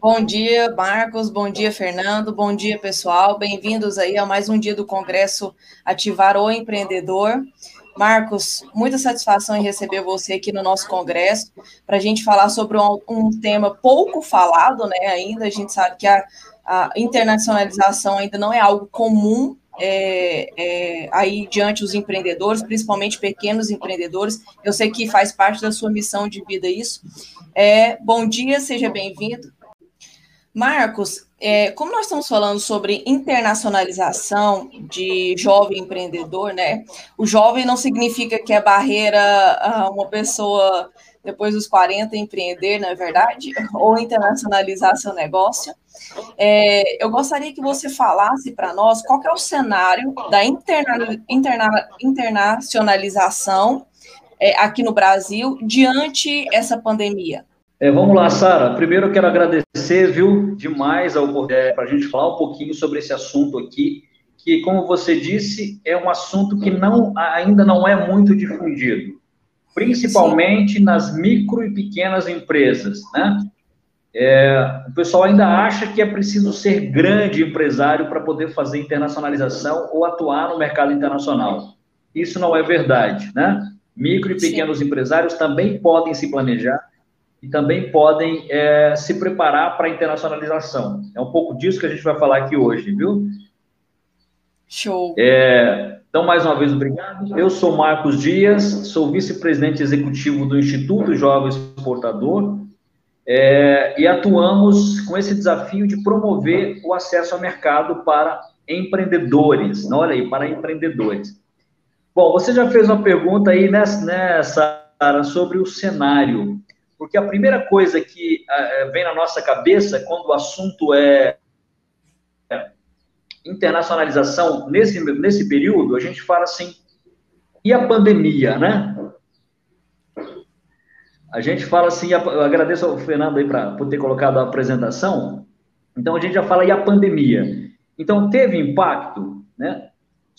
Bom dia, Marcos. Bom dia, Fernando. Bom dia, pessoal. Bem-vindos aí a mais um dia do Congresso Ativar o Empreendedor. Marcos, muita satisfação em receber você aqui no nosso congresso para a gente falar sobre um, um, tema pouco falado, né? Ainda a gente sabe que a, a internacionalização ainda não é algo comum é, é, aí diante os empreendedores, principalmente pequenos empreendedores. Eu sei que faz parte da sua missão de vida isso. É, bom dia, seja bem-vindo. Marcos, é, como nós estamos falando sobre internacionalização de jovem empreendedor, né? O jovem não significa que é barreira uma pessoa depois dos 40 empreender, não é verdade? Ou internacionalizar seu negócio. É, eu gostaria que você falasse para nós qual é o cenário da interna, interna, internacionalização é, aqui no Brasil diante essa pandemia. É, vamos lá, Sara. Primeiro eu quero agradecer, viu, demais é, para a gente falar um pouquinho sobre esse assunto aqui, que, como você disse, é um assunto que não, ainda não é muito difundido principalmente Sim. nas micro e pequenas empresas, né? É, o pessoal ainda acha que é preciso ser grande empresário para poder fazer internacionalização ou atuar no mercado internacional. Isso não é verdade, né? Micro e pequenos Sim. empresários também podem se planejar e também podem é, se preparar para a internacionalização. É um pouco disso que a gente vai falar aqui hoje, viu? Show. É, então, mais uma vez, obrigado. Eu sou Marcos Dias, sou vice-presidente executivo do Instituto Jovem Exportador é, e atuamos com esse desafio de promover o acesso ao mercado para empreendedores. Olha aí, para empreendedores. Bom, você já fez uma pergunta aí nessa, nessa sobre o cenário, porque a primeira coisa que uh, vem na nossa cabeça quando o assunto é internacionalização nesse, nesse período, a gente fala assim, e a pandemia, né? A gente fala assim, eu agradeço ao Fernando aí pra, por ter colocado a apresentação, então a gente já fala, e a pandemia? Então, teve impacto, né?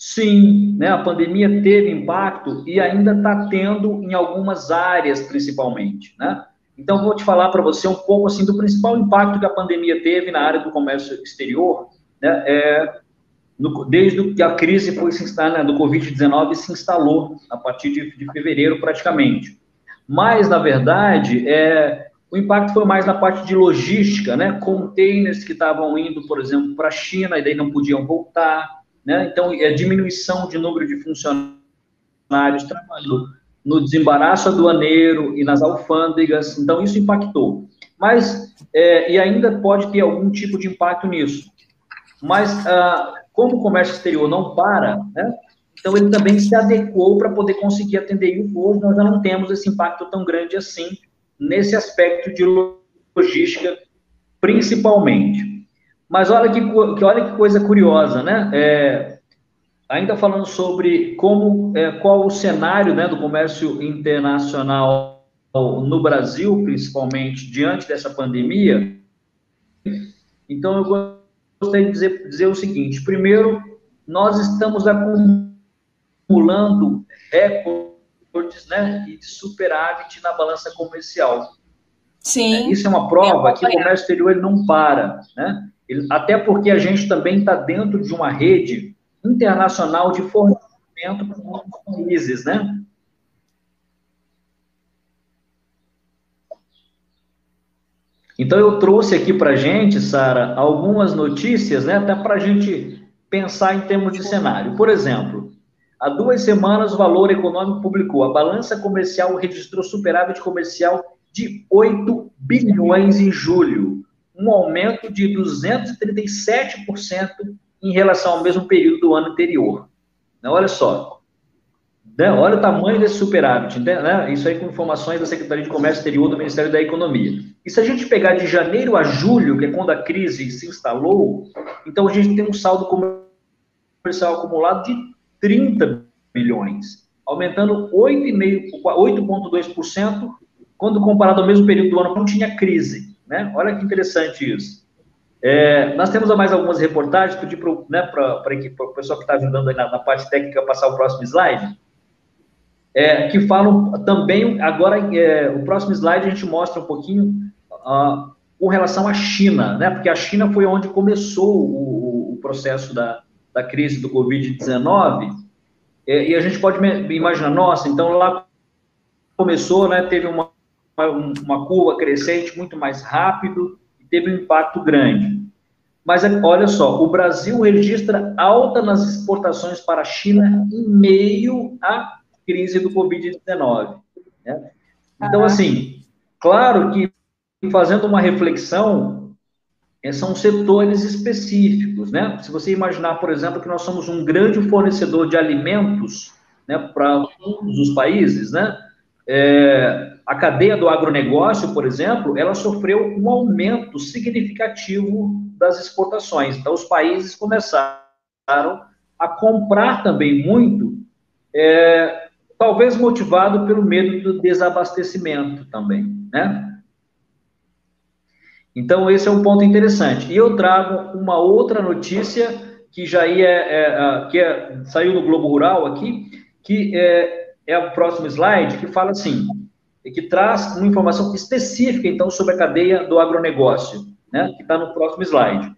Sim, né? A pandemia teve impacto e ainda está tendo em algumas áreas, principalmente, né? Então, vou te falar para você um pouco assim do principal impacto que a pandemia teve na área do comércio exterior, né, é, no, desde que a crise foi se instalar, né, do Covid-19 se instalou a partir de, de, fevereiro praticamente. Mas, na verdade, é, o impacto foi mais na parte de logística, né, containers que estavam indo, por exemplo, para a China e daí não podiam voltar, né, então, é diminuição de número de funcionários trabalhando no desembaraço aduaneiro e nas alfândegas, então isso impactou. Mas, é, e ainda pode ter algum tipo de impacto nisso. Mas, ah, como o comércio exterior não para, né, então ele também se adequou para poder conseguir atender isso. Hoje nós já não temos esse impacto tão grande assim, nesse aspecto de logística, principalmente. Mas olha que, que olha que coisa curiosa, né? É, ainda falando sobre como, é, qual o cenário né, do comércio internacional no Brasil, principalmente diante dessa pandemia. Então, eu gostaria de dizer, dizer o seguinte: primeiro, nós estamos acumulando recordes né, de superávit na balança comercial. Sim. Isso é uma prova que o comércio exterior ele não para, né? Até porque a gente também está dentro de uma rede internacional de fornecimento para outros países, né? Então, eu trouxe aqui para a gente, Sara, algumas notícias, né, até para a gente pensar em termos de cenário. Por exemplo, há duas semanas o Valor Econômico publicou, a balança comercial registrou superávit comercial de 8 bilhões em julho, um aumento de 237% em relação ao mesmo período do ano anterior. Olha só, né? Olha o tamanho desse superávit, né? Isso aí com informações da Secretaria de Comércio Exterior do Ministério da Economia. E se a gente pegar de janeiro a julho, que é quando a crise se instalou, então a gente tem um saldo comercial acumulado de 30 bilhões, aumentando 8,2% quando comparado ao mesmo período do ano, não tinha crise. Né? Olha que interessante isso. É, nós temos mais algumas reportagens, pedi para né, o pessoal que está ajudando na, na parte técnica passar o próximo slide é, que falam também, agora, é, o próximo slide a gente mostra um pouquinho uh, com relação à China, né? Porque a China foi onde começou o, o processo da, da crise do Covid-19, e, e, a gente pode imaginar, nossa, então lá começou, né? Teve uma, uma, curva crescente muito mais rápido, e teve um impacto grande. Mas olha só, o Brasil registra alta nas exportações para a China em meio à crise do Covid-19. Né? Então, assim, claro que fazendo uma reflexão, eh, são setores específicos, né? Se você imaginar, por exemplo, que nós somos um grande fornecedor de alimentos, né, para todos os países, né? É, a cadeia do agronegócio, por exemplo, ela sofreu um aumento significativo das exportações. Então, os países começaram a comprar também muito, é, talvez motivado pelo medo do desabastecimento também, né? Então, esse é um ponto interessante. E eu trago uma outra notícia que já ia, é, é, que é, saiu no Globo Rural aqui, que é, é o próximo slide, que fala assim, que traz uma informação específica, então, sobre a cadeia do agronegócio, né, que está no próximo slide.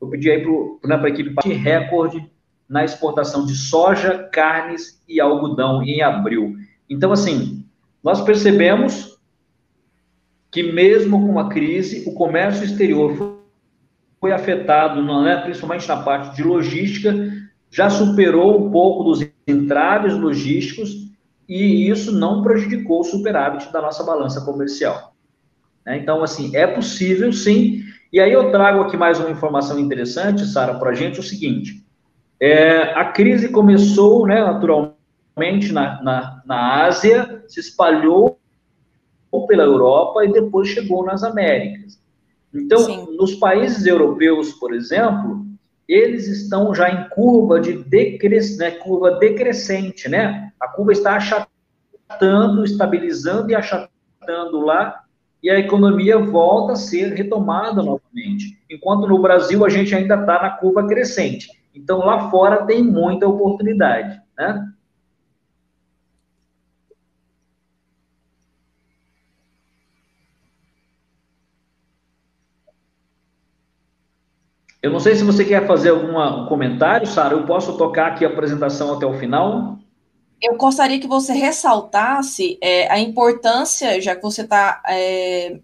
Vou pedir aí para né, a equipe de recorde na exportação de soja, carnes e algodão em abril. Então, assim, nós percebemos que mesmo com a crise, o comércio exterior foi afetado, né, principalmente na parte de logística, já superou um pouco dos entraves logísticos e isso não prejudicou o superávit da nossa balança comercial. Né? Então, assim, é possível sim. E aí eu trago aqui mais uma informação interessante, Sara, para a gente, o seguinte. É, a crise começou, né, naturalmente, na, na, na Ásia, se espalhou pela Europa e depois chegou nas Américas. Então, Sim. nos países europeus, por exemplo, eles estão já em curva de decres, né, curva decrescente, né? A curva está achatando, estabilizando e achatando lá, e a economia volta a ser retomada novamente. Enquanto no Brasil a gente ainda está na curva crescente. Então lá fora tem muita oportunidade, né? Eu não sei se você quer fazer algum comentário, Sara. Eu posso tocar aqui a apresentação até o final? Eu gostaria que você ressaltasse é, a importância, já que você está é,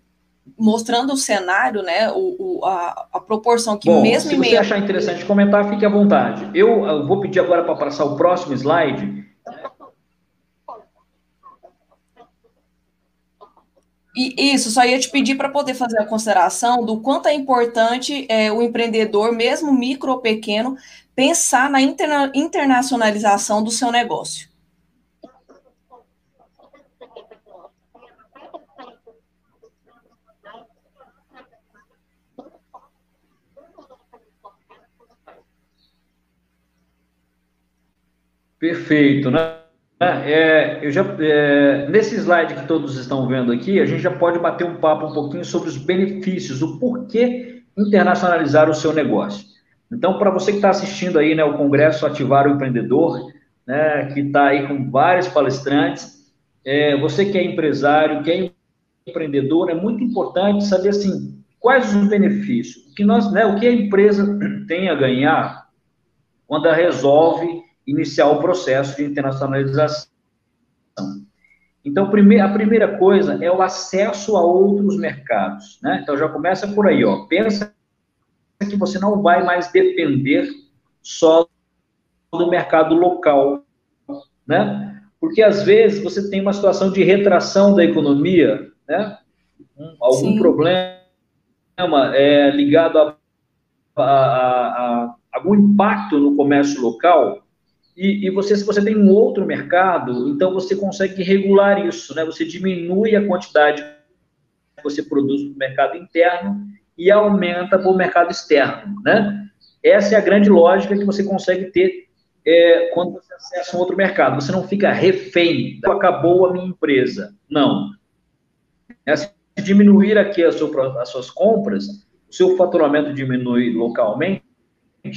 mostrando o cenário, né, o, o a, a, proporção que Bom, mesmo se você achar interessante comentar, fique à vontade. Eu, eu vou pedir agora para passar o próximo slide E isso, só ia te pedir para poder fazer a consideração do quanto é importante é, o empreendedor, mesmo micro ou pequeno, pensar na interna internacionalização do seu negócio. Perfeito, né? É, eu já, é, nesse slide que todos estão vendo aqui, a gente já pode bater um papo um pouquinho sobre os benefícios, o porquê internacionalizar o seu negócio. Então, para você que está assistindo aí, né, o Congresso Ativar o Empreendedor, né, que está aí com vários palestrantes, é, você que é empresário, que é empreendedor, é muito importante saber, assim, quais os benefícios, o que, nós, né, o que a empresa tem a ganhar quando ela resolve iniciar o processo de internacionalização. Então, a primeira coisa é o acesso a outros mercados, né? Então, já começa por aí, ó. Pensa que você não vai mais depender só do mercado local, né? Porque, às vezes, você tem uma situação de retração da economia, né? Algum Sim. problema é, ligado a, a, a, a algum impacto no comércio local, e, e, você, se você tem um outro mercado, então você consegue regular isso, né? Você diminui a quantidade que você produz para o mercado interno e aumenta para o mercado externo, né? Essa é a grande lógica que você consegue ter é, quando você acessa um outro mercado. Você não fica refém, acabou a minha empresa. Não. É, se diminuir aqui as suas compras, o seu faturamento diminui localmente,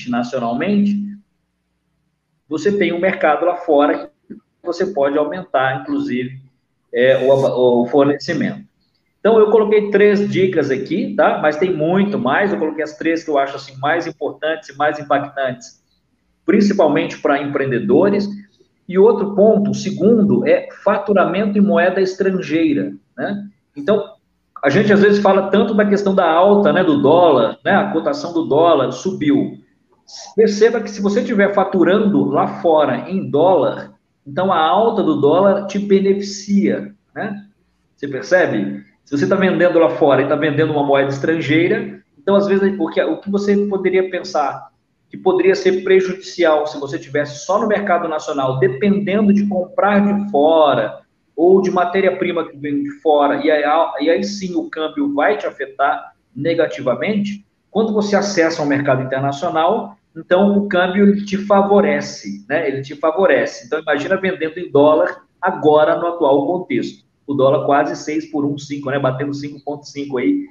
nacionalmente, você tem um mercado lá fora que você pode aumentar, inclusive, é, o, o, fornecimento. Então, eu coloquei três dicas aqui, tá? Mas tem muito mais. Eu coloquei as três que eu acho assim mais importantes e mais impactantes, principalmente para empreendedores. E outro ponto, segundo, é faturamento em moeda estrangeira, né? Então, a gente às vezes fala tanto da questão da alta, né, do dólar, né? A cotação do dólar subiu. Perceba que se você estiver faturando lá fora em dólar, então a alta do dólar te beneficia, né? Você percebe? Se você está vendendo lá fora e está vendendo uma moeda estrangeira, então às vezes o que, o que você poderia pensar que poderia ser prejudicial se você tivesse só no mercado nacional, dependendo de comprar de fora ou de matéria-prima que vem de fora, e aí, e aí sim o câmbio vai te afetar negativamente, quando você acessa o um mercado internacional, então o câmbio te favorece, né? Ele te favorece. Então imagina vendendo em dólar agora no atual contexto. O dólar quase 6 por 1,5, né? Batendo 5,5 aí,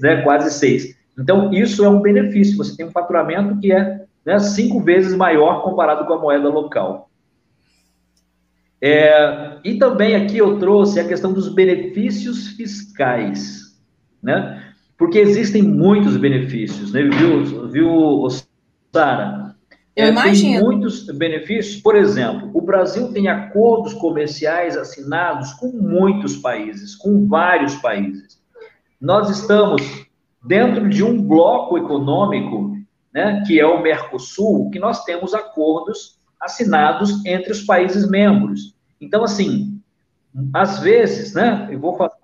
né? quase 6. Então isso é um benefício. Você tem um faturamento que é né, cinco vezes maior comparado com a moeda local. É, e também aqui eu trouxe a questão dos benefícios fiscais, né? Porque existem muitos benefícios, né? Viu, viu Sara? Eu é, imagino. Tem muitos benefícios. Por exemplo, o Brasil tem acordos comerciais assinados com muitos países, com vários países. Nós estamos dentro de um bloco econômico, né, que é o Mercosul, que nós temos acordos assinados entre os países membros. Então, assim, às vezes, né, eu vou falar é,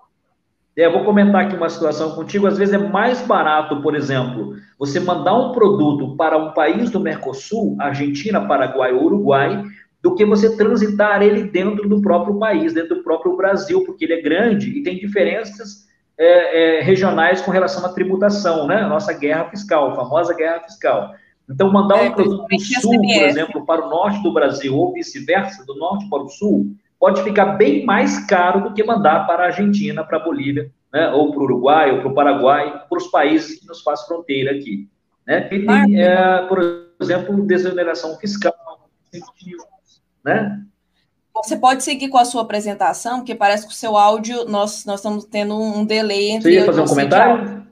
eu vou comentar aqui uma situação contigo. Às vezes é mais barato, por exemplo, você mandar um produto para um país do Mercosul, Argentina, Paraguai ou Uruguai, do que você transitar ele dentro do próprio país, dentro do próprio Brasil, porque ele é grande e tem diferenças é, é, regionais com relação à tributação, né? A nossa guerra fiscal, a famosa guerra fiscal. Então, mandar um é, produto do sul, por exemplo, para o norte do Brasil, ou vice-versa, do norte para o sul, pode ficar bem mais caro do que mandar para a Argentina, para a Bolívia, né, ou para o Uruguai, ou para o Paraguai, para os países que nos faz fronteira aqui. Né? E tem, é, por exemplo, desoneração fiscal, né? Você pode seguir com a sua apresentação, porque parece que o seu áudio, nós, nós estamos tendo um delay entre... Você ia fazer um comentário?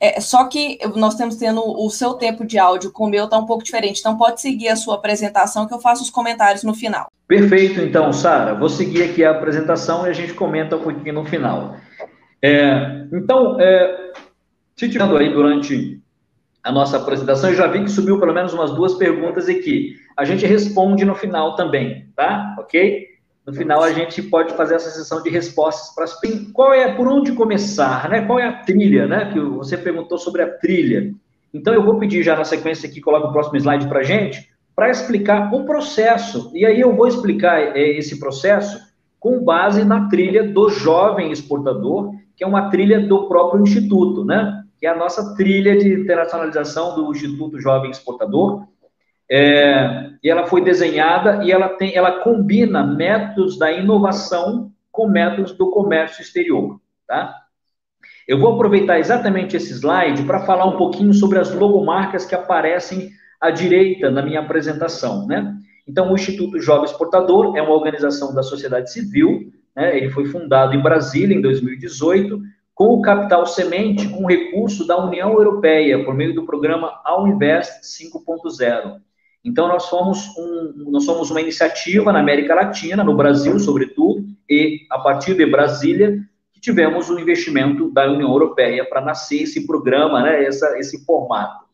É, só que nós temos tendo o seu tempo de áudio com o meu está um pouco diferente. Então pode seguir a sua apresentação que eu faço os comentários no final. Perfeito, então, Sara. Vou seguir aqui a apresentação e a gente comenta um pouquinho no final. É, então, é, se tirando aí durante a nossa apresentação, eu já vi que subiu pelo menos umas duas perguntas aqui. A gente responde no final também, tá? Ok? No final a gente pode fazer essa sessão de respostas para as qual é por onde começar, né? Qual é a trilha, né? Que você perguntou sobre a trilha. Então eu vou pedir já na sequência aqui, coloca o próximo slide para a gente, para explicar o processo. E aí eu vou explicar é, esse processo com base na trilha do jovem exportador, que é uma trilha do próprio instituto, né? Que é a nossa trilha de internacionalização do Instituto Jovem Exportador, é, e ela foi desenhada e ela tem, ela combina métodos da inovação com métodos do comércio exterior, tá? Eu vou aproveitar exatamente esse slide para falar um pouquinho sobre as logomarcas que aparecem à direita na minha apresentação, né? Então, o Instituto Jovem Exportador é uma organização da sociedade civil, né? Ele foi fundado em Brasília em 2018 com o capital semente com recurso da União Europeia por meio do programa All Invest 5.0. Então, nós somos, um, nós somos uma iniciativa na América Latina, no Brasil, sobretudo, e a partir de Brasília, que tivemos o um investimento da União Europeia para nascer esse programa, né, essa, esse formato.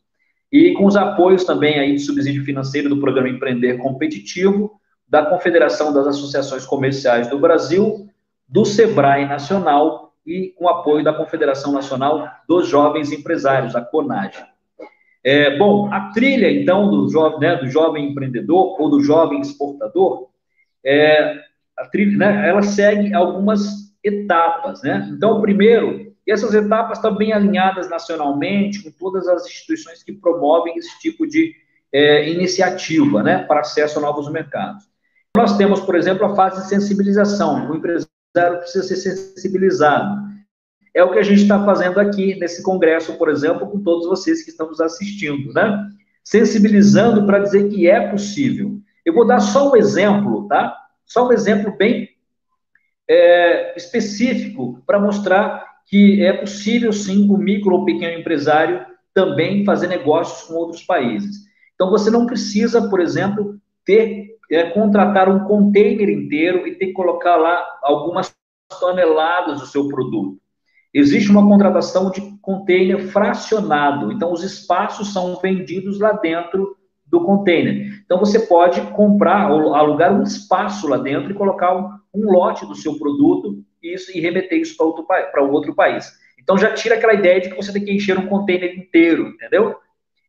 E com os apoios também aí de subsídio financeiro do Programa Empreender Competitivo, da Confederação das Associações Comerciais do Brasil, do SEBRAE Nacional e com apoio da Confederação Nacional dos Jovens Empresários, a CONAGE. É, bom, a trilha, então, do jovem, né, do jovem empreendedor ou do jovem exportador, é, a trilha, né, ela segue algumas etapas, né? Então, primeiro, essas etapas estão bem alinhadas nacionalmente com todas as instituições que promovem esse tipo de é, iniciativa, né, para acesso a novos mercados. Nós temos, por exemplo, a fase de sensibilização. O empresário precisa ser sensibilizado. É o que a gente está fazendo aqui nesse congresso, por exemplo, com todos vocês que estão nos assistindo, né? Sensibilizando para dizer que é possível. Eu vou dar só um exemplo, tá? Só um exemplo bem é, específico para mostrar que é possível sim o micro ou pequeno empresário também fazer negócios com outros países. Então você não precisa, por exemplo, ter é, contratar um container inteiro e ter que colocar lá algumas toneladas do seu produto. Existe uma contratação de container fracionado, então os espaços são vendidos lá dentro do container. Então você pode comprar ou alugar um espaço lá dentro e colocar um, lote do seu produto e, isso, e remeter isso para outro, outro país. Então já tira aquela ideia de que você tem que encher um container inteiro, entendeu?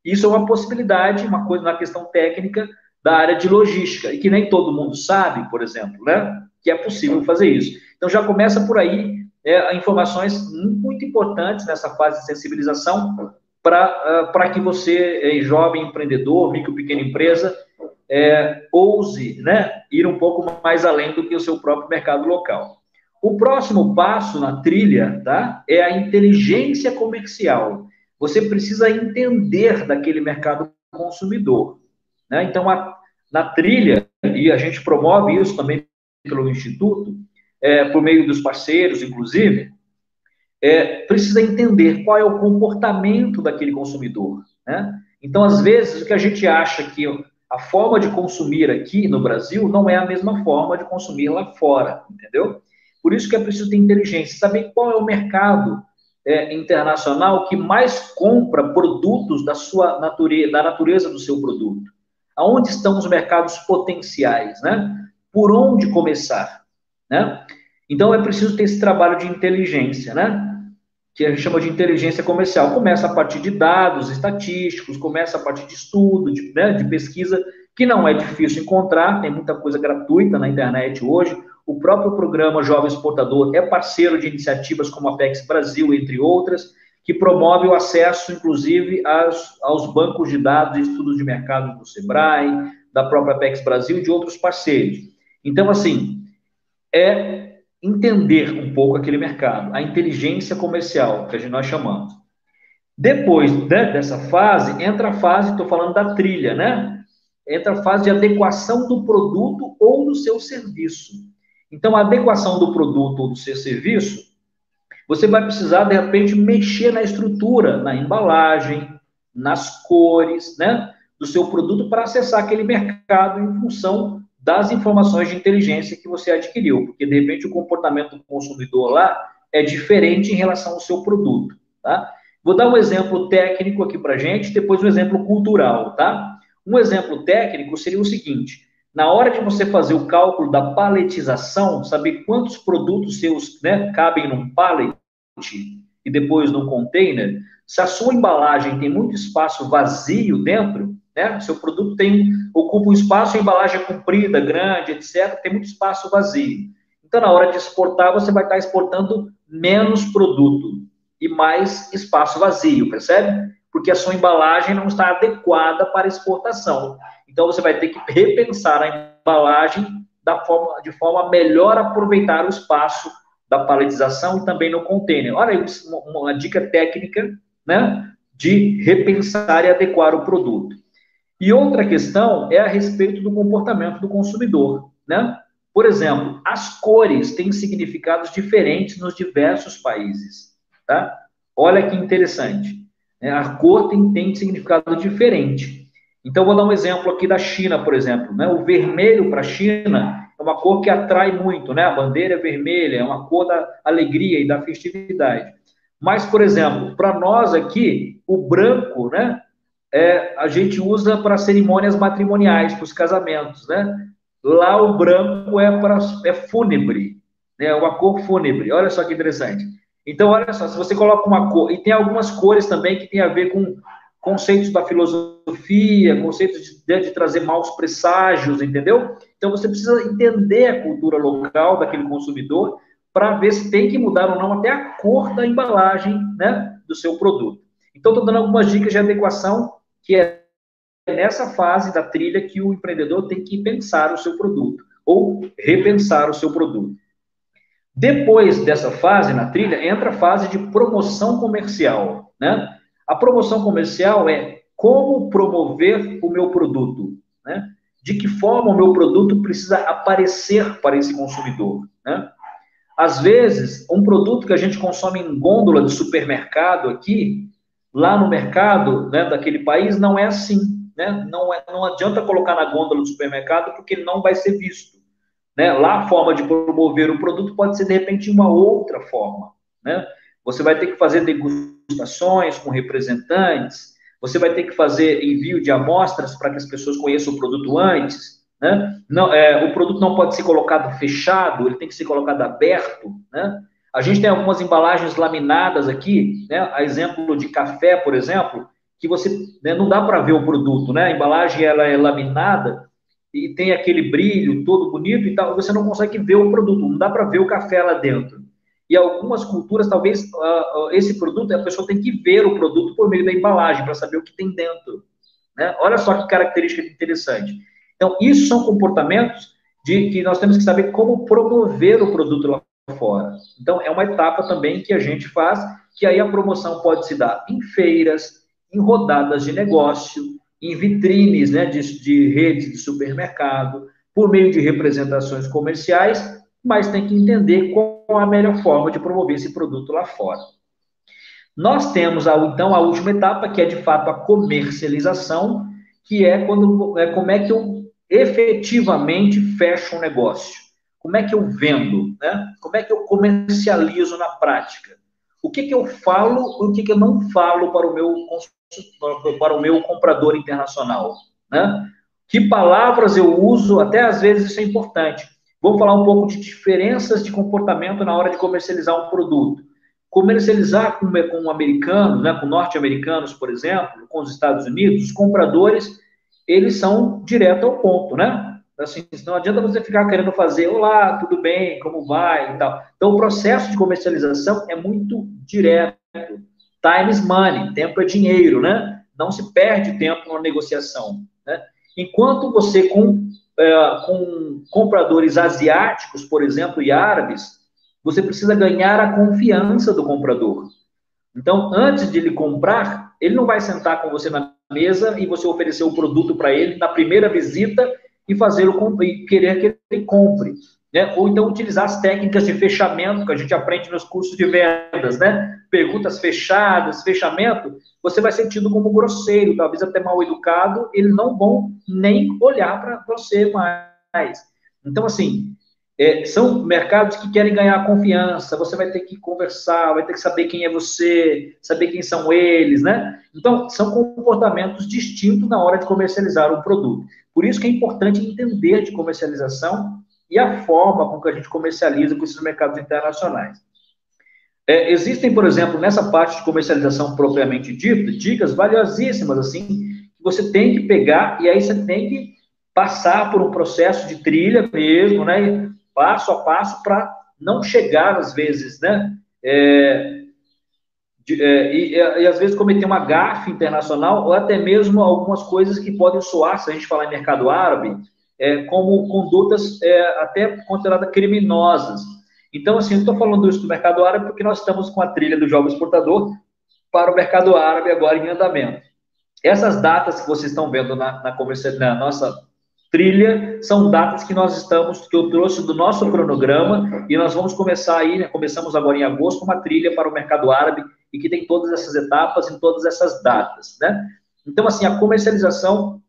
Isso é uma possibilidade, uma coisa na questão técnica da área de logística, e que nem todo mundo sabe, por exemplo, né? Que é possível fazer isso. Então já começa por aí é, informações muito importantes nessa fase de sensibilização para uh, que você, é, jovem empreendedor, micro pequena empresa, é, ouse né, ir um pouco mais além do que o seu próprio mercado local. O próximo passo na trilha tá, é a inteligência comercial. Você precisa entender daquele mercado consumidor. Né? Então, a, na trilha, e a gente promove isso também pelo Instituto, é, por meio dos parceiros, inclusive, é, precisa entender qual é o comportamento daquele consumidor. Né? Então, às vezes, o que a gente acha que a forma de consumir aqui no Brasil não é a mesma forma de consumir lá fora, entendeu? Por isso que é preciso ter inteligência, saber qual é o mercado é, internacional que mais compra produtos da sua natureza, da natureza do seu produto. Aonde estão os mercados potenciais, né? Por onde começar? Né? Então é preciso ter esse trabalho de inteligência, né? Que a gente chama de inteligência comercial. Começa a partir de dados estatísticos, começa a partir de estudo, de, né, de pesquisa, que não é difícil encontrar, tem muita coisa gratuita na internet hoje. O próprio programa Jovem Exportador é parceiro de iniciativas como a PEX Brasil, entre outras, que promove o acesso, inclusive, aos, aos bancos de dados e estudos de mercado do SEBRAE, da própria PEX Brasil e de outros parceiros. Então, assim, é entender um pouco aquele mercado, a inteligência comercial, que a gente nós chamamos. Depois dessa fase, entra a fase, estou falando da trilha, né? Entra a fase de adequação do produto ou do seu serviço. Então, a adequação do produto ou do seu serviço, você vai precisar, de repente, mexer na estrutura, na embalagem, nas cores, né? Do seu produto para acessar aquele mercado em função das informações de inteligência que você adquiriu, porque de repente o comportamento do consumidor lá é diferente em relação ao seu produto, tá? Vou dar um exemplo técnico aqui para gente, depois um exemplo cultural, tá? Um exemplo técnico seria o seguinte: na hora de você fazer o cálculo da paletização, saber quantos produtos seus né, cabem num pallet e depois num container, se a sua embalagem tem muito espaço vazio dentro, né? Seu produto tem ocupa um espaço, a embalagem é comprida, grande, etc. Tem muito espaço vazio. Então, na hora de exportar, você vai estar exportando menos produto e mais espaço vazio, percebe? Porque a sua embalagem não está adequada para exportação. Então, você vai ter que repensar a embalagem da forma, de forma a melhor aproveitar o espaço da paletização e também no container. Olha aí uma, uma dica técnica, né? De repensar e adequar o produto. E outra questão é a respeito do comportamento do consumidor, né? Por exemplo, as cores têm significados diferentes nos diversos países, tá? Olha que interessante. Né? A cor tem, tem significado diferente. Então, vou dar um exemplo aqui da China, por exemplo. Né? O vermelho para a China é uma cor que atrai muito, né? A bandeira é vermelha, é uma cor da alegria e da festividade. Mas, por exemplo, para nós aqui, o branco, né? É, a gente usa para cerimônias matrimoniais, para os casamentos, né? Lá o branco é, para, é fúnebre, né? É uma cor fúnebre. Olha só que interessante. Então, olha só, se você coloca uma cor, e tem algumas cores também que tem a ver com conceitos da filosofia, conceitos de, de trazer maus presságios, entendeu? Então, você precisa entender a cultura local daquele consumidor para ver se tem que mudar ou não até a cor da embalagem, né, do seu produto. Então, estou dando algumas dicas de adequação que é nessa fase da trilha que o empreendedor tem que pensar o seu produto ou repensar o seu produto. Depois dessa fase na trilha, entra a fase de promoção comercial, né? A promoção comercial é como promover o meu produto, né? De que forma o meu produto precisa aparecer para esse consumidor, né? Às vezes, um produto que a gente consome em gôndola de supermercado aqui, lá no mercado né, daquele país, não é assim. Né? Não, é, não adianta colocar na gôndola do supermercado porque ele não vai ser visto. Né? Lá a forma de promover o produto pode ser, de repente, uma outra forma. Né? Você vai ter que fazer degustações com representantes, você vai ter que fazer envio de amostras para que as pessoas conheçam o produto antes. Né? Não, é, o produto não pode ser colocado fechado, ele tem que ser colocado aberto. Né? A gente tem algumas embalagens laminadas aqui, né? a exemplo de café, por exemplo, que você né, não dá para ver o produto, né? A embalagem ela é laminada e tem aquele brilho todo bonito e tal, você não consegue ver o produto, não dá para ver o café lá dentro. E algumas culturas, talvez, uh, esse produto, a pessoa tem que ver o produto por meio da embalagem para saber o que tem dentro. Né? Olha só que característica interessante. Então, isso são comportamentos de que nós temos que saber como promover o produto lá fora. Então, é uma etapa também que a gente faz, que aí a promoção pode se dar em feiras, em rodadas de negócio, em vitrines né, de, de redes de supermercado, por meio de representações comerciais, mas tem que entender qual a melhor forma de promover esse produto lá fora. Nós temos, então, a última etapa, que é, de fato, a comercialização, que é, quando, é como é que eu efetivamente fecho um negócio. Como é que eu vendo? Né? Como é que eu comercializo na prática? O que, que eu falo e o que, que eu não falo para o meu para o meu comprador internacional, né? Que palavras eu uso, até às vezes isso é importante. Vamos falar um pouco de diferenças de comportamento na hora de comercializar um produto. Comercializar com, com americanos, né, com norte-americanos, por exemplo, com os Estados Unidos, os compradores, eles são direto ao ponto, né? Assim, não adianta você ficar querendo fazer, olá, tudo bem, como vai e tal. Então, o processo de comercialização é muito direto. Time is money, tempo é dinheiro, né? Não se perde tempo numa negociação, né? Enquanto você, com, é, com compradores asiáticos, por exemplo, e árabes, você precisa ganhar a confiança do comprador. Então, antes de ele comprar, ele não vai sentar com você na mesa e você oferecer o produto para ele na primeira visita e fazer o e querer que ele compre. Né? Ou então utilizar as técnicas de fechamento que a gente aprende nos cursos de vendas, né? Perguntas fechadas, fechamento, você vai ser tido como grosseiro, talvez até mal educado, eles não vão nem olhar para você mais. Então, assim, é, são mercados que querem ganhar confiança, você vai ter que conversar, vai ter que saber quem é você, saber quem são eles, né? Então, são comportamentos distintos na hora de comercializar um produto. Por isso que é importante entender de comercialização e a forma com que a gente comercializa com esses mercados internacionais. É, existem, por exemplo, nessa parte de comercialização propriamente dita, dicas valiosíssimas, assim, que você tem que pegar e aí você tem que passar por um processo de trilha mesmo, né, passo a passo, para não chegar, às vezes, né, é, de, é, e, e, às vezes cometer uma gafe internacional, ou até mesmo algumas coisas que podem soar, se a gente falar em mercado árabe, é, como condutas é, até consideradas criminosas. Então, assim, eu estou falando isso do mercado árabe porque nós estamos com a trilha do jovem exportador para o mercado árabe agora em andamento. Essas datas que vocês estão vendo na, na, na nossa trilha são datas que nós estamos, que eu trouxe do nosso cronograma, e nós vamos começar aí, né, começamos agora em agosto, uma trilha para o mercado árabe, e que tem todas essas etapas em todas essas datas, né? Então, assim, a comercialização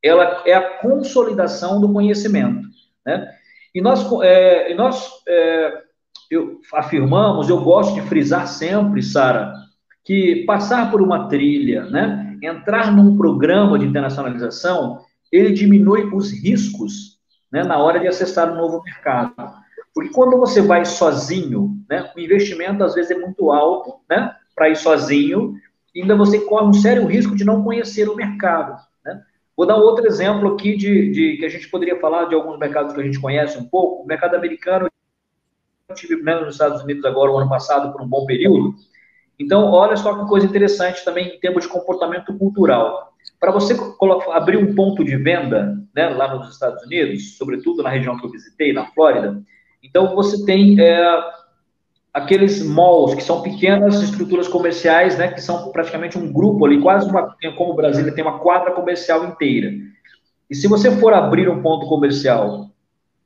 ela é a consolidação do conhecimento, né? E nós, é, nós é, eu, afirmamos, eu gosto de frisar sempre, Sara, que passar por uma trilha, né, entrar num programa de internacionalização, ele diminui os riscos né, na hora de acessar um novo mercado. Porque quando você vai sozinho, né, o investimento às vezes é muito alto né, para ir sozinho, e ainda você corre um sério risco de não conhecer o mercado. Vou dar outro exemplo aqui de, de, que a gente poderia falar de alguns mercados que a gente conhece um pouco. O mercado americano, eu tive né, nos Estados Unidos agora, o ano passado, por um bom período. Então, olha só que coisa interessante também em termos de comportamento cultural. Para você abrir um ponto de venda né, lá nos Estados Unidos, sobretudo na região que eu visitei, na Flórida, então você tem é, aqueles malls, que são pequenas estruturas comerciais, né, que são praticamente um grupo ali, quase uma, como Brasília tem uma quadra comercial inteira. E se você for abrir um ponto comercial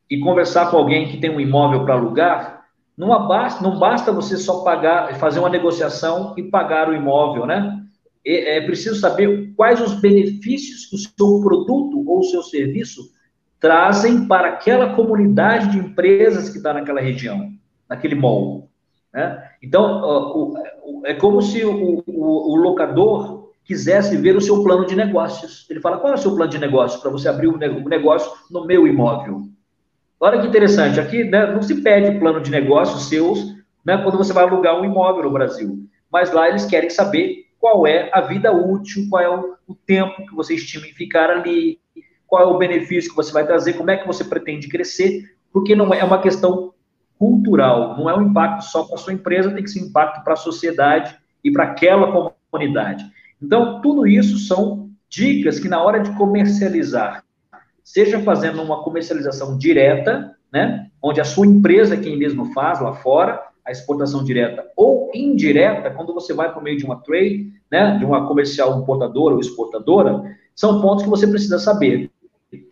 e conversar com alguém que tem um imóvel para alugar, Não basta, não basta você só pagar, fazer uma negociação e pagar o imóvel, né? É, preciso saber quais os benefícios que o seu produto ou o seu serviço trazem para aquela comunidade de empresas que está naquela região, naquele mall. Né? Então, é como se o, o, o, locador quisesse ver o seu plano de negócios. Ele fala: qual é o seu plano de negócio para você abrir um negócio no meu imóvel? Olha que interessante, aqui né, não se pede plano de negócios seus né, quando você vai alugar um imóvel no Brasil, mas lá eles querem saber qual é a vida útil, qual é o, o tempo que você estima em ficar ali, qual é o benefício que você vai trazer, como é que você pretende crescer, porque não é uma questão cultural, não é um impacto só para a sua empresa, tem que ser um impacto para a sociedade e para aquela comunidade. Então, tudo isso são dicas que na hora de comercializar, seja fazendo uma comercialização direta, né, onde a sua empresa é quem mesmo faz lá fora, a exportação direta, ou indireta, quando você vai por meio de uma trade, né, de uma comercial importadora ou exportadora, são pontos que você precisa saber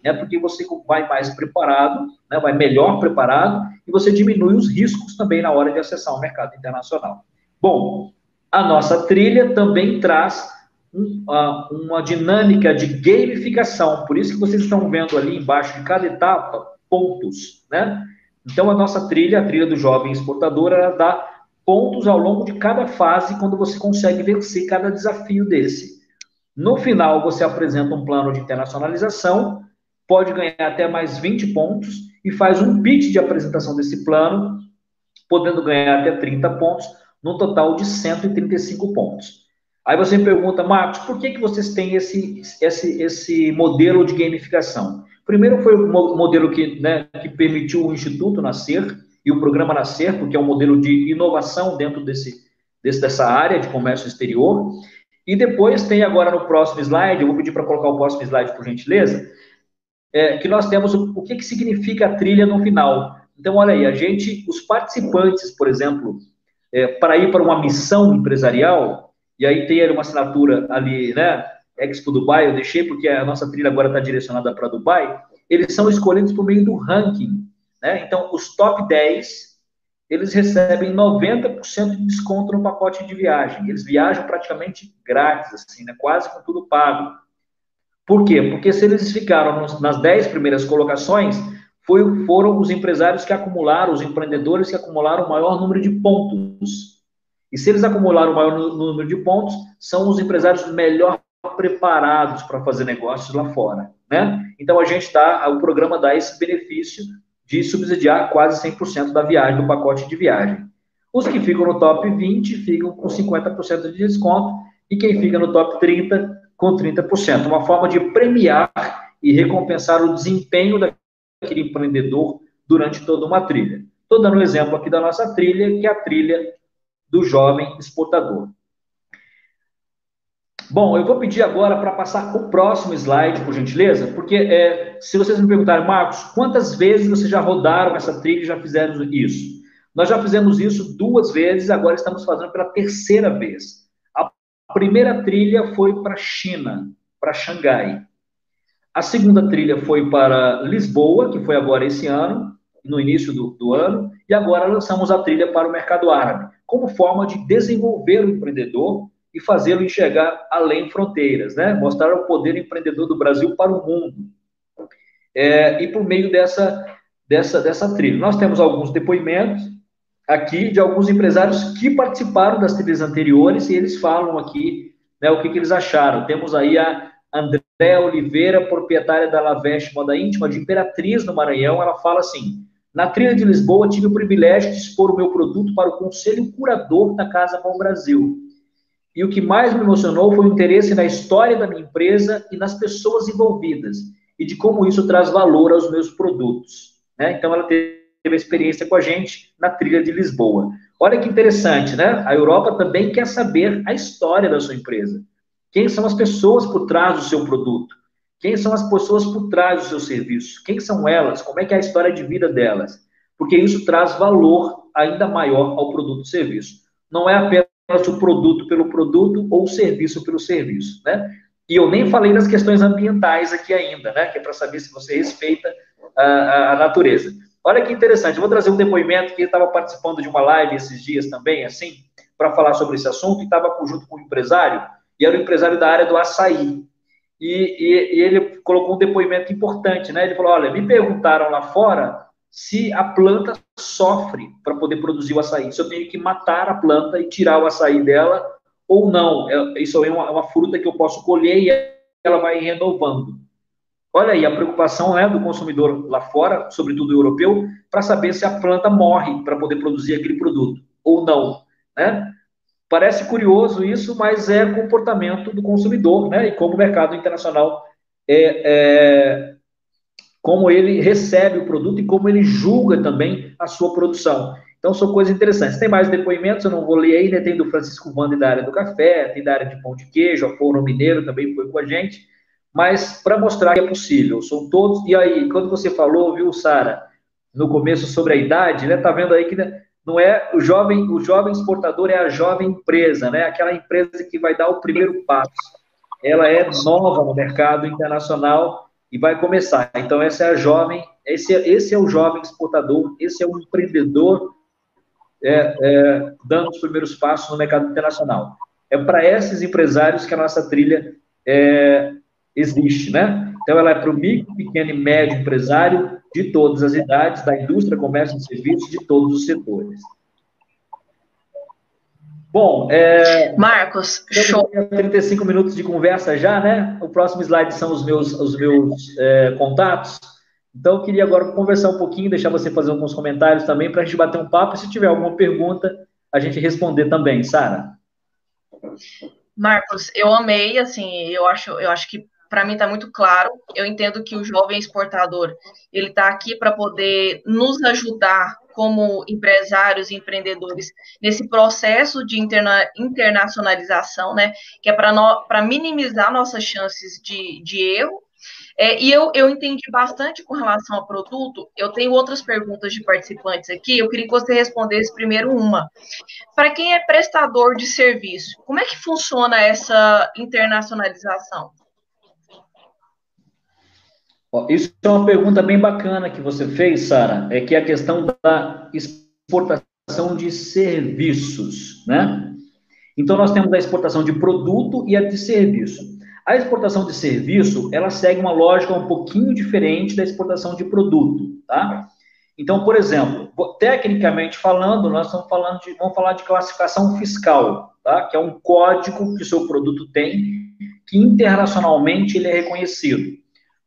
né, porque você vai mais preparado, né, vai melhor preparado, e você diminui os riscos também na hora de acessar o mercado internacional. Bom, a nossa trilha também traz um, uma dinâmica de gamificação, por isso que vocês estão vendo ali embaixo de cada etapa, pontos, né? Então, a nossa trilha, a trilha do jovem exportador, ela dá pontos ao longo de cada fase, quando você consegue vencer cada desafio desse. No final, você apresenta um plano de internacionalização, pode ganhar até mais 20 pontos e faz um pitch de apresentação desse plano, podendo ganhar até 30 pontos, no total de 135 pontos. Aí você me pergunta, Marcos, por que, que vocês têm esse, esse, esse modelo de gamificação? Primeiro foi o modelo que, né, que permitiu o Instituto nascer e o programa nascer, porque é um modelo de inovação dentro desse, desse, dessa área de comércio exterior. E depois tem agora no próximo slide, eu vou pedir para colocar o próximo slide, por gentileza, é, que nós temos o, o que, que significa a trilha no final. Então, olha aí, a gente, os participantes, por exemplo, é, para ir para uma missão empresarial, e aí tem uma assinatura ali, né, Expo Dubai, eu deixei porque a nossa trilha agora está direcionada para Dubai, eles são escolhidos por meio do ranking, né? Então, os top 10, eles recebem 90% de desconto no pacote de viagem. Eles viajam praticamente grátis, assim, né? Quase com tudo pago. Por quê? Porque se eles ficaram nas 10 primeiras colocações, foi, foram os empresários que acumularam, os empreendedores que acumularam o maior número de pontos. E se eles acumularam o maior número de pontos, são os empresários melhor preparados para fazer negócios lá fora, né? Então a gente dá, o programa dá esse benefício de subsidiar quase 100% da viagem, do pacote de viagem. Os que ficam no top 20 ficam com 50% de desconto e quem fica no top 30 com 30%. Uma forma de premiar e recompensar o desempenho daquele empreendedor durante toda uma trilha. Estou dando um exemplo aqui da nossa trilha, que é a trilha do jovem exportador. Bom, eu vou pedir agora para passar o próximo slide, por gentileza, porque é, se vocês me perguntarem, Marcos, quantas vezes vocês já rodaram essa trilha e já fizeram isso? Nós já fizemos isso duas vezes, agora estamos fazendo pela terceira vez. A primeira trilha foi para a China, para Xangai. A segunda trilha foi para Lisboa, que foi agora esse ano, no início do, do ano, e agora lançamos a trilha para o mercado árabe, como forma de desenvolver o empreendedor e fazê-lo enxergar além fronteiras, né? Mostrar o poder empreendedor do Brasil para o mundo. É, e por meio dessa, dessa, dessa trilha. Nós temos alguns depoimentos aqui de alguns empresários que participaram das trilhas anteriores e eles falam aqui né, o que, que eles acharam. Temos aí a André Oliveira, proprietária da Laveste Moda Íntima de Imperatriz, no Maranhão. Ela fala assim: na trilha de Lisboa, tive o privilégio de expor o meu produto para o Conselho Curador da Casa Bom Brasil. E o que mais me emocionou foi o interesse na história da minha empresa e nas pessoas envolvidas, e de como isso traz valor aos meus produtos. Né? Então, ela teve a experiência com a gente na trilha de Lisboa. Olha que interessante, né? A Europa também quer saber a história da sua empresa. Quem são as pessoas por trás do seu produto? Quem são as pessoas por trás do seu serviço? Quem são elas? Como é que é a história de vida delas? Porque isso traz valor ainda maior ao produto ou serviço. Não é apenas o produto pelo produto ou o serviço pelo serviço, né? E eu nem falei das questões ambientais aqui ainda, né? Que é para saber se você respeita a, a, natureza. Olha que interessante, eu vou trazer um depoimento que estava participando de uma live esses dias também, assim, para falar sobre esse assunto, e estava junto com um empresário, e era um empresário da área do açaí. E, e, e, ele colocou um depoimento importante, né? Ele falou: olha, me perguntaram lá fora se a planta sofre para poder produzir o açaí, se eu tenho que matar a planta e tirar o açaí dela ou não. É, isso é uma, é uma fruta que eu posso colher e ela vai renovando. Olha aí a preocupação né, do consumidor lá fora, sobretudo europeu, para saber se a planta morre para poder produzir aquele produto ou não. Né? Parece curioso isso, mas é comportamento do consumidor, né? E como o mercado internacional é, é, como ele recebe o produto e como ele julga também a sua produção. Então, são coisas interessantes. Tem mais depoimentos, eu não vou ler aí, né? Tem do Francisco Vande da área do café, tem da área de pão de queijo, a Forno Mineiro também foi com a gente mas para mostrar que é possível. São todos. E aí, quando você falou, viu, Sara, no começo sobre a idade, né? Tá vendo aí que não é o jovem, o jovem exportador é a jovem empresa, né? Aquela empresa que vai dar o primeiro passo. Ela é nova no mercado internacional e vai começar. Então essa é a jovem, esse, é, esse é o jovem exportador, esse é o empreendedor é, é, dando os primeiros passos no mercado internacional. É para esses empresários que a nossa trilha é, existe, né? Então, ela é para o micro, pequeno e médio empresário de todas as idades, da indústria, comércio e serviços, de todos os setores. Bom, é... Marcos, show. 35 minutos de conversa já, né? O próximo slide são os meus, os meus é, contatos. Então, eu queria agora conversar um pouquinho, deixar você fazer alguns comentários também, para a gente bater um papo. E se tiver alguma pergunta, a gente responder também, Sara. Marcos, eu amei, assim, eu acho, eu acho que para mim está muito claro. Eu entendo que o jovem exportador ele está aqui para poder nos ajudar como empresários e empreendedores nesse processo de interna internacionalização, né? Que é para minimizar nossas chances de, de erro. É, e eu, eu entendi bastante com relação ao produto. Eu tenho outras perguntas de participantes aqui. Eu queria que você respondesse primeiro uma. Para quem é prestador de serviço, como é que funciona essa internacionalização? Isso é uma pergunta bem bacana que você fez, Sara, é que é a questão da exportação de serviços, né? Então, nós temos a exportação de produto e a de serviço. A exportação de serviço, ela segue uma lógica um pouquinho diferente da exportação de produto, tá? Então, por exemplo, tecnicamente falando, nós estamos falando de, vamos falar de classificação fiscal, tá? Que é um código que o seu produto tem, que internacionalmente ele é reconhecido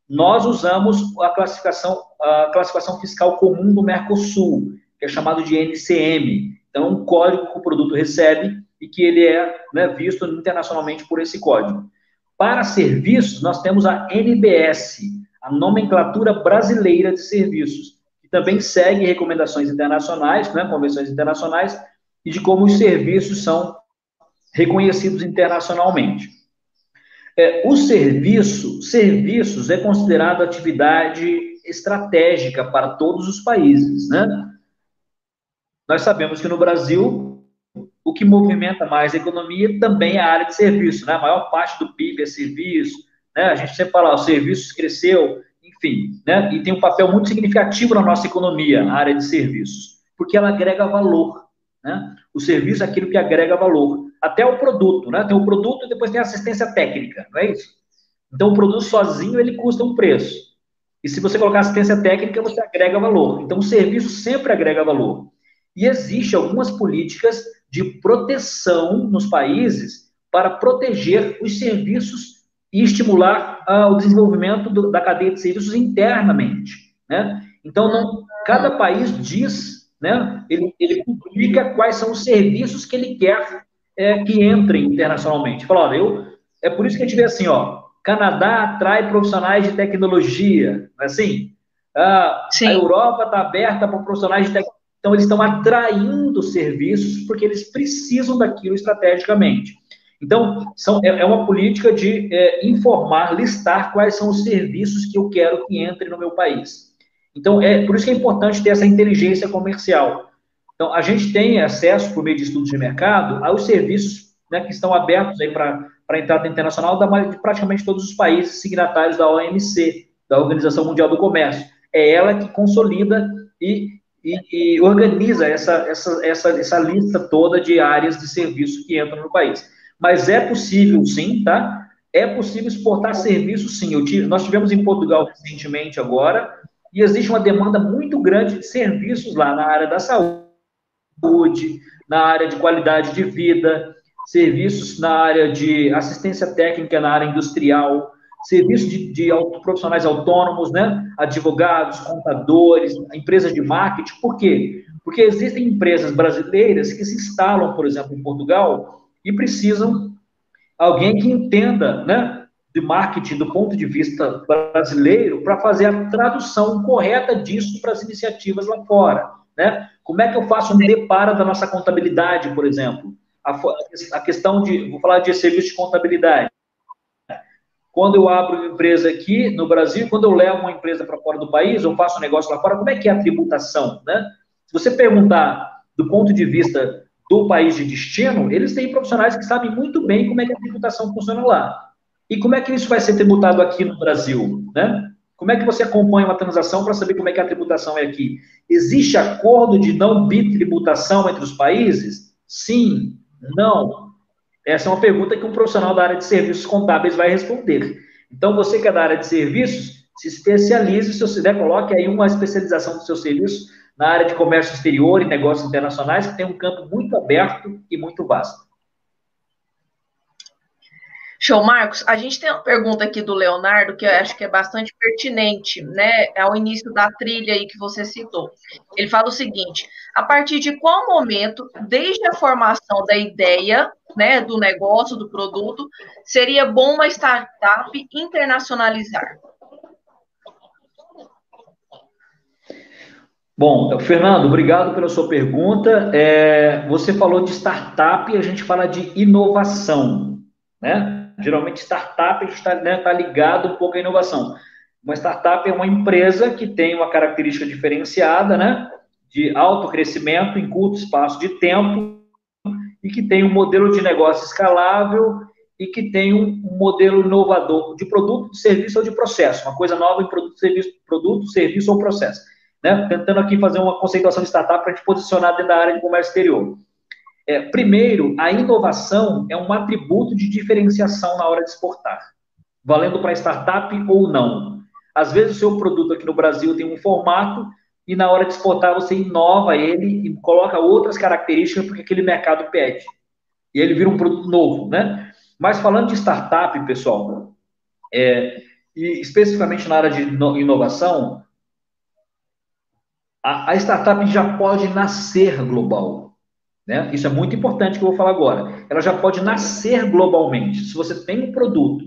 nós usamos a classificação, a classificação fiscal comum do Mercosul, que é chamado de NCM. Então, é um código que o produto recebe e que ele é né, visto internacionalmente por esse código. Para serviços, nós temos a NBS, a Nomenclatura Brasileira de Serviços, que também segue recomendações internacionais, né, convenções internacionais, e de como os serviços são reconhecidos internacionalmente. É, o serviço, serviços é considerado atividade estratégica para todos os países, né? Nós sabemos que no Brasil o que movimenta mais a economia também é a área de serviço, né? A maior parte do PIB é serviço, né? A gente sempre fala, os serviços cresceu, enfim, né? E tem um papel muito significativo na nossa economia, a área de serviços, porque ela agrega valor, né? O serviço é aquilo que agrega valor até o produto, né? Tem o produto e depois tem a assistência técnica, não é isso? Então, o produto sozinho, ele custa um preço. E se você colocar assistência técnica, você agrega valor. Então, o serviço sempre agrega valor. E existe algumas políticas de proteção nos países para proteger os serviços e estimular uh, o desenvolvimento do, da cadeia de serviços internamente, né? Então, não, cada país diz, né? Ele, ele publica quais são os serviços que ele quer é, que entrem internacionalmente. Fala, olha, eu, é por isso que a gente vê assim, ó, Canadá atrai profissionais de tecnologia, não é assim? Ah, a Europa está aberta para profissionais de tecnologia. Então, eles estão atraindo serviços porque eles precisam daquilo estrategicamente. Então, são, é, é uma política de é, informar, listar quais são os serviços que eu quero que entrem no meu país. Então, é por isso que é importante ter essa inteligência comercial. Então, a gente tem acesso, por meio de estudos de mercado, aos serviços né, que estão abertos para a entrada internacional da, de praticamente todos os países signatários da OMC, da Organização Mundial do Comércio. É ela que consolida e, e, e organiza essa, essa, essa, essa lista toda de áreas de serviço que entram no país. Mas é possível, sim, tá? É possível exportar serviços, sim. Tive, nós tivemos em Portugal recentemente agora, e existe uma demanda muito grande de serviços lá na área da saúde, na área de qualidade de vida, serviços na área de assistência técnica na área industrial, serviços de, de profissionais autônomos, né? advogados, contadores, empresas de marketing. Por quê? Porque existem empresas brasileiras que se instalam, por exemplo, em Portugal e precisam alguém que entenda, né, de marketing do ponto de vista brasileiro para fazer a tradução correta disso para as iniciativas lá fora, né? Como é que eu faço um deparo da nossa contabilidade, por exemplo? A, a questão de, vou falar de serviço de contabilidade. Quando eu abro uma empresa aqui no Brasil, quando eu levo uma empresa para fora do país, eu faço um negócio lá fora, como é que é a tributação, né? Se você perguntar do ponto de vista do país de destino, eles têm profissionais que sabem muito bem como é que a tributação funciona lá. E como é que isso vai ser tributado aqui no Brasil, né? Como é que você acompanha uma transação para saber como é que a tributação é aqui? Existe acordo de não bitributação entre os países? Sim, não. Essa é uma pergunta que um profissional da área de serviços contábeis vai responder. Então, você que é da área de serviços, se especialize, se você der, coloque aí uma especialização do seu serviço na área de comércio exterior e negócios internacionais, que tem um campo muito aberto e muito vasto. Show, Marcos. A gente tem uma pergunta aqui do Leonardo que eu acho que é bastante pertinente, né? Ao início da trilha aí que você citou. Ele fala o seguinte: a partir de qual momento, desde a formação da ideia, né, do negócio, do produto, seria bom uma startup internacionalizar? Bom, Fernando, obrigado pela sua pergunta. É, você falou de startup e a gente fala de inovação, né? Geralmente startup está né, tá ligado um pouco à inovação. Uma startup é uma empresa que tem uma característica diferenciada, né? De alto crescimento em curto espaço de tempo e que tem um modelo de negócio escalável e que tem um, modelo inovador de produto, de serviço ou de processo, uma coisa nova em produto, serviço, produto, serviço ou processo né? tentando aqui fazer uma conceituação de startup para a gente posicionar dentro da área de comércio exterior. É, primeiro, a inovação é um atributo de diferenciação na hora de exportar, valendo para startup ou não. Às vezes o seu produto aqui no Brasil tem um formato e na hora de exportar você inova ele e coloca outras características porque aquele mercado pede. E ele vira um produto novo, né? Mas falando de startup, pessoal, é, e especificamente na área de inovação, a, a startup já pode nascer global. Né? Isso é muito importante que eu vou falar agora. Ela já pode nascer globalmente. Se você tem um produto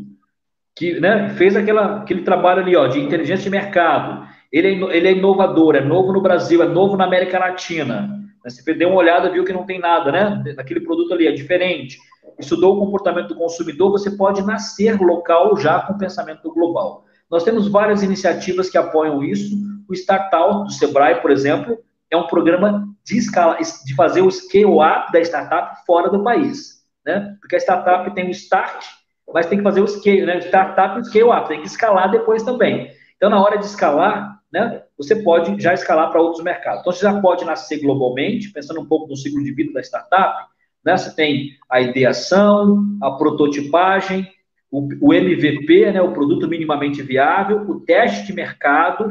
que né, fez aquela, aquele trabalho ali ó, de inteligência de mercado, ele é, ele é inovador, é novo no Brasil, é novo na América Latina. Você deu uma olhada, viu que não tem nada, né? Naquele produto ali, é diferente. Estudou o comportamento do consumidor, você pode nascer local já com pensamento global. Nós temos várias iniciativas que apoiam isso. O Startup do Sebrae, por exemplo, é um programa de, escala, de fazer o scale-up da startup fora do país. Né? Porque a startup tem o start, mas tem que fazer o scale, né? Startup e scale-up, tem que escalar depois também. Então, na hora de escalar, né, você pode já escalar para outros mercados. Então, você já pode nascer globalmente, pensando um pouco no ciclo de vida da startup. Né? Você tem a ideação, a prototipagem, o, o MVP, né, o produto minimamente viável, o teste de mercado,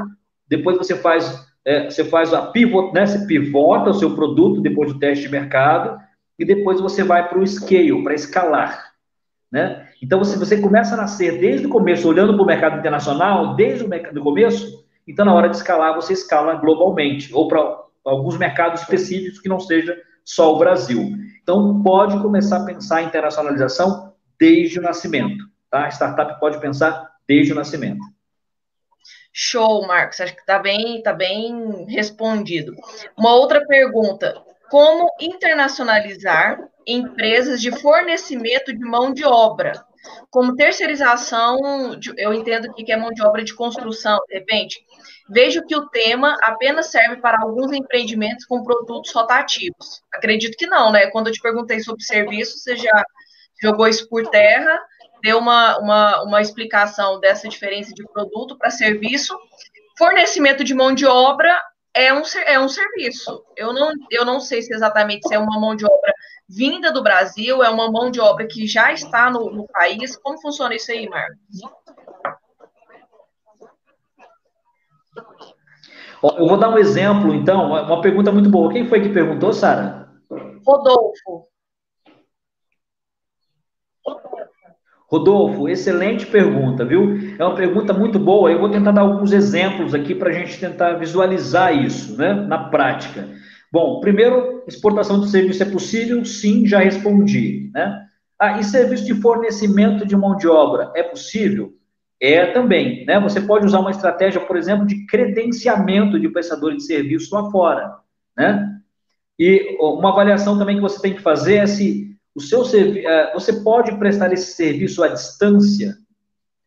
depois você faz, é, você faz a pivot, né, você pivota o seu produto depois do teste de mercado, e depois você vai para o scale, para escalar. Né? Então, se você começa a nascer desde o começo, olhando para o mercado internacional, desde o começo, então na hora de escalar, você escala globalmente, ou para alguns mercados específicos que não seja só o Brasil. Então, pode começar a pensar em internacionalização desde o nascimento. Tá? A startup pode pensar desde o nascimento. Show, Marcos. Acho que está bem, tá bem respondido. Uma outra pergunta: como internacionalizar empresas de fornecimento de mão de obra? Como terceirização, eu entendo que é mão de obra de construção, de repente. Vejo que o tema apenas serve para alguns empreendimentos com produtos rotativos. Acredito que não, né? Quando eu te perguntei sobre serviço, você já jogou isso por terra deu uma, uma, uma explicação dessa diferença de produto para serviço. Fornecimento de mão de obra, é um, é um serviço. Eu não, eu não sei se exatamente se é uma mão de obra vinda do Brasil, é uma mão de obra que já está no, no país. Como funciona isso aí, Marcos? Eu vou dar um exemplo, então, uma pergunta muito boa. Quem foi que perguntou, Sara? Rodolfo. Rodolfo, excelente pergunta, viu? É uma pergunta muito boa. Eu vou tentar dar alguns exemplos aqui para a gente tentar visualizar isso, né, na prática. Bom, primeiro, exportação de serviço é possível? Sim, já respondi, né? Ah, e serviço de fornecimento de mão de obra é possível? É também, né? Você pode usar uma estratégia, por exemplo, de credenciamento de prestador de serviço lá fora, né? E uma avaliação também que você tem que fazer é se o seu é, você pode prestar esse serviço à distância?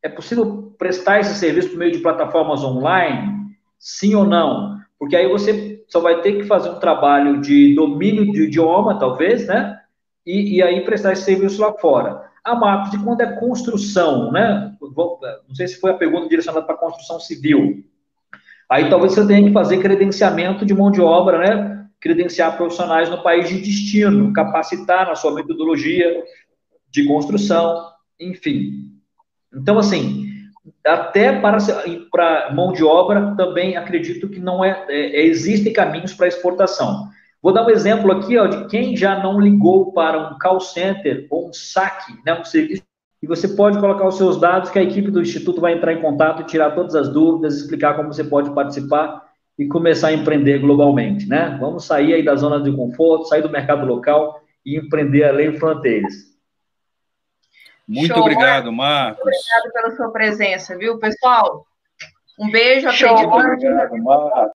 É possível prestar esse serviço por meio de plataformas online? Sim ou não? Porque aí você só vai ter que fazer um trabalho de domínio de idioma, talvez, né? E, e aí prestar esse serviço lá fora. Ah, Marcos, e quando é construção, né? Não sei se foi a pergunta direcionada para construção civil. Aí talvez você tenha que fazer credenciamento de mão de obra, né? Credenciar profissionais no país de destino, capacitar na sua metodologia de construção, enfim. Então, assim, até para, para mão de obra, também acredito que não é, é, é existem caminhos para exportação. Vou dar um exemplo aqui ó, de quem já não ligou para um call center ou um saque, né, um serviço, e você pode colocar os seus dados que a equipe do Instituto vai entrar em contato, tirar todas as dúvidas, explicar como você pode participar e começar a empreender globalmente, né? Vamos sair aí da zona de conforto, sair do mercado local e empreender além fronteiras. Muito Show, obrigado, Marcos. Obrigado pela sua presença, viu, pessoal? Um beijo, Show, obrigado, Marcos.